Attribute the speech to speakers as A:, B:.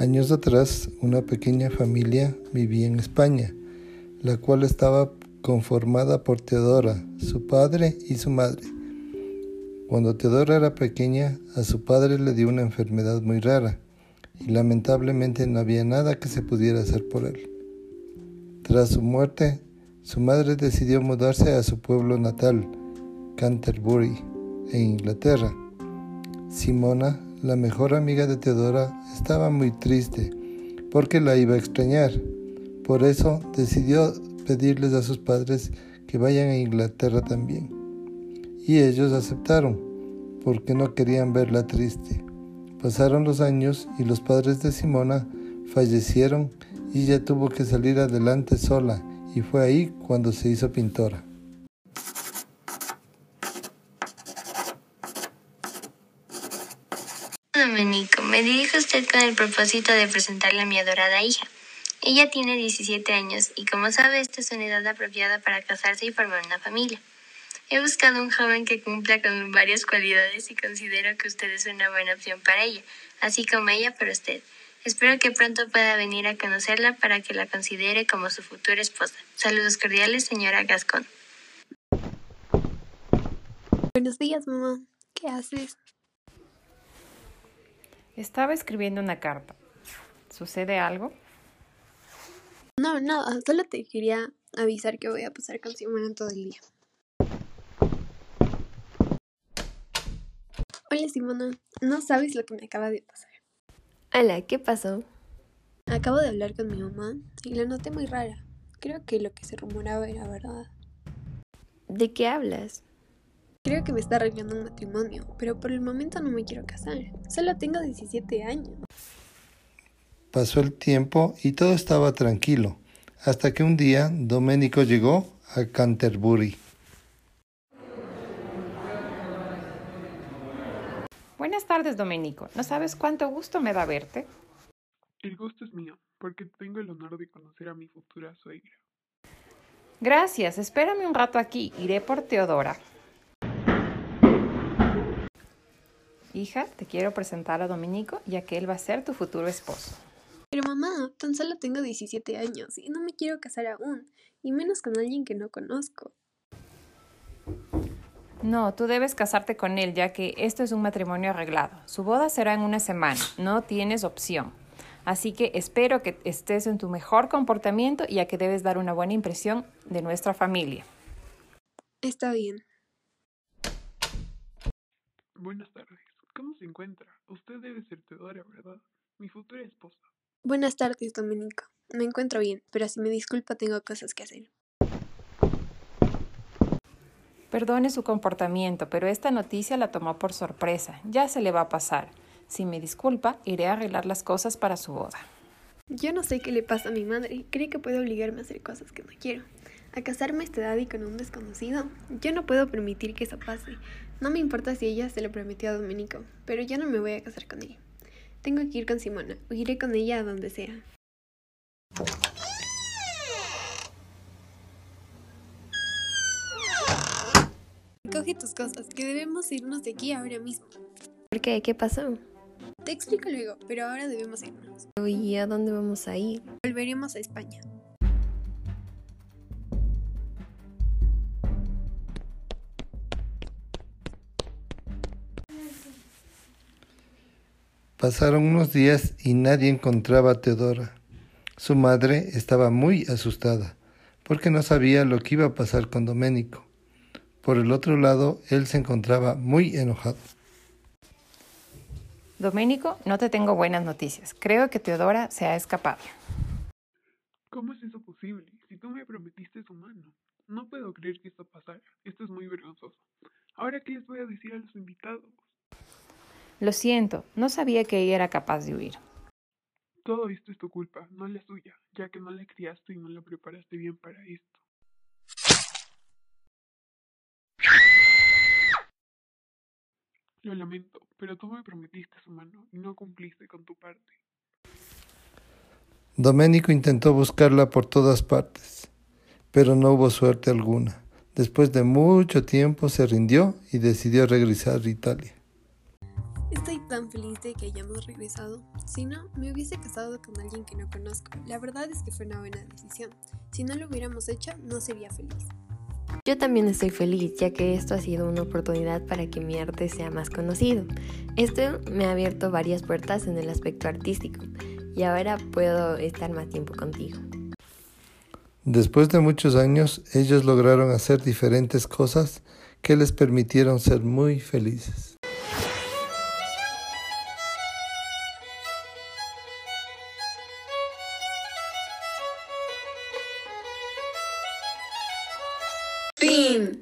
A: Años atrás, una pequeña familia vivía en España, la cual estaba conformada por Teodora, su padre y su madre. Cuando Teodora era pequeña, a su padre le dio una enfermedad muy rara y lamentablemente no había nada que se pudiera hacer por él. Tras su muerte, su madre decidió mudarse a su pueblo natal, Canterbury, en Inglaterra. Simona, la mejor amiga de Teodora, estaba muy triste porque la iba a extrañar. Por eso decidió pedirles a sus padres que vayan a Inglaterra también. Y ellos aceptaron, porque no querían verla triste. Pasaron los años y los padres de Simona fallecieron y ella tuvo que salir adelante sola y fue ahí cuando se hizo pintora.
B: Domenico, me dirijo a usted con el propósito de presentarle a mi adorada hija. Ella tiene 17 años y como sabe, esta es una edad apropiada para casarse y formar una familia. He buscado un joven que cumpla con varias cualidades y considero que usted es una buena opción para ella, así como ella para usted. Espero que pronto pueda venir a conocerla para que la considere como su futura esposa. Saludos cordiales, señora Gascón.
C: Buenos días, mamá. ¿Qué haces?
D: Estaba escribiendo una carta. ¿Sucede algo?
C: No, nada. Solo te quería avisar que voy a pasar con Simona todo el día. Hola, Simona. No sabes lo que me acaba de pasar.
E: Hola, ¿qué pasó?
C: Acabo de hablar con mi mamá y la noté muy rara. Creo que lo que se rumoraba era verdad.
E: ¿De qué hablas?
C: Creo que me está arreglando un matrimonio, pero por el momento no me quiero casar. Solo tengo 17 años.
A: Pasó el tiempo y todo estaba tranquilo, hasta que un día Domenico llegó a Canterbury.
D: Buenas tardes, Domenico. ¿No sabes cuánto gusto me da verte?
F: El gusto es mío, porque tengo el honor de conocer a mi futura suegra.
D: Gracias. Espérame un rato aquí. Iré por Teodora. Hija, te quiero presentar a Domenico, ya que él va a ser tu futuro esposo.
C: Pero mamá, tan solo tengo 17 años y no me quiero casar aún, y menos con alguien que no conozco.
D: No, tú debes casarte con él, ya que esto es un matrimonio arreglado. Su boda será en una semana, no tienes opción. Así que espero que estés en tu mejor comportamiento, ya que debes dar una buena impresión de nuestra familia.
C: Está bien.
F: Buenas tardes. ¿Cómo se encuentra? Usted debe ser Teodora, ¿verdad? Mi futura esposa.
C: Buenas tardes, Domenico. Me encuentro bien, pero si me disculpa tengo cosas que hacer.
D: Perdone su comportamiento, pero esta noticia la tomó por sorpresa. Ya se le va a pasar. Si me disculpa, iré a arreglar las cosas para su boda.
C: Yo no sé qué le pasa a mi madre. Cree que puede obligarme a hacer cosas que no quiero. A casarme a esta edad y con un desconocido. Yo no puedo permitir que eso pase. No me importa si ella se lo prometió a Domenico, pero yo no me voy a casar con él. Tengo que ir con Simona, o iré con ella a donde sea. Coge tus cosas, que debemos irnos de aquí ahora mismo.
E: ¿Por qué? ¿Qué pasó?
C: Te explico luego, pero ahora debemos irnos.
E: ¿Y a dónde vamos a ir?
C: Volveremos a España.
A: Pasaron unos días y nadie encontraba a Teodora. Su madre estaba muy asustada, porque no sabía lo que iba a pasar con Doménico. Por el otro lado, él se encontraba muy enojado.
D: Doménico, no te tengo buenas noticias. Creo que Teodora se ha escapado.
F: ¿Cómo es eso posible? Si tú me prometiste su mano. No puedo creer que esto pasara. Esto es muy vergonzoso. Ahora, ¿qué les voy a decir a los invitados?
D: Lo siento, no sabía que ella era capaz de huir.
F: Todo esto es tu culpa, no la suya, ya que no la criaste y no la preparaste bien para esto. Lo lamento, pero tú me prometiste su mano y no cumpliste con tu parte.
A: Doménico intentó buscarla por todas partes, pero no hubo suerte alguna. Después de mucho tiempo se rindió y decidió regresar a Italia.
C: Estoy tan feliz de que hayamos regresado. Si no, me hubiese casado con alguien que no conozco. La verdad es que fue una buena decisión. Si no lo hubiéramos hecho, no sería feliz.
E: Yo también estoy feliz, ya que esto ha sido una oportunidad para que mi arte sea más conocido. Esto me ha abierto varias puertas en el aspecto artístico y ahora puedo estar más tiempo contigo.
A: Después de muchos años, ellos lograron hacer diferentes cosas que les permitieron ser muy felices. Bean.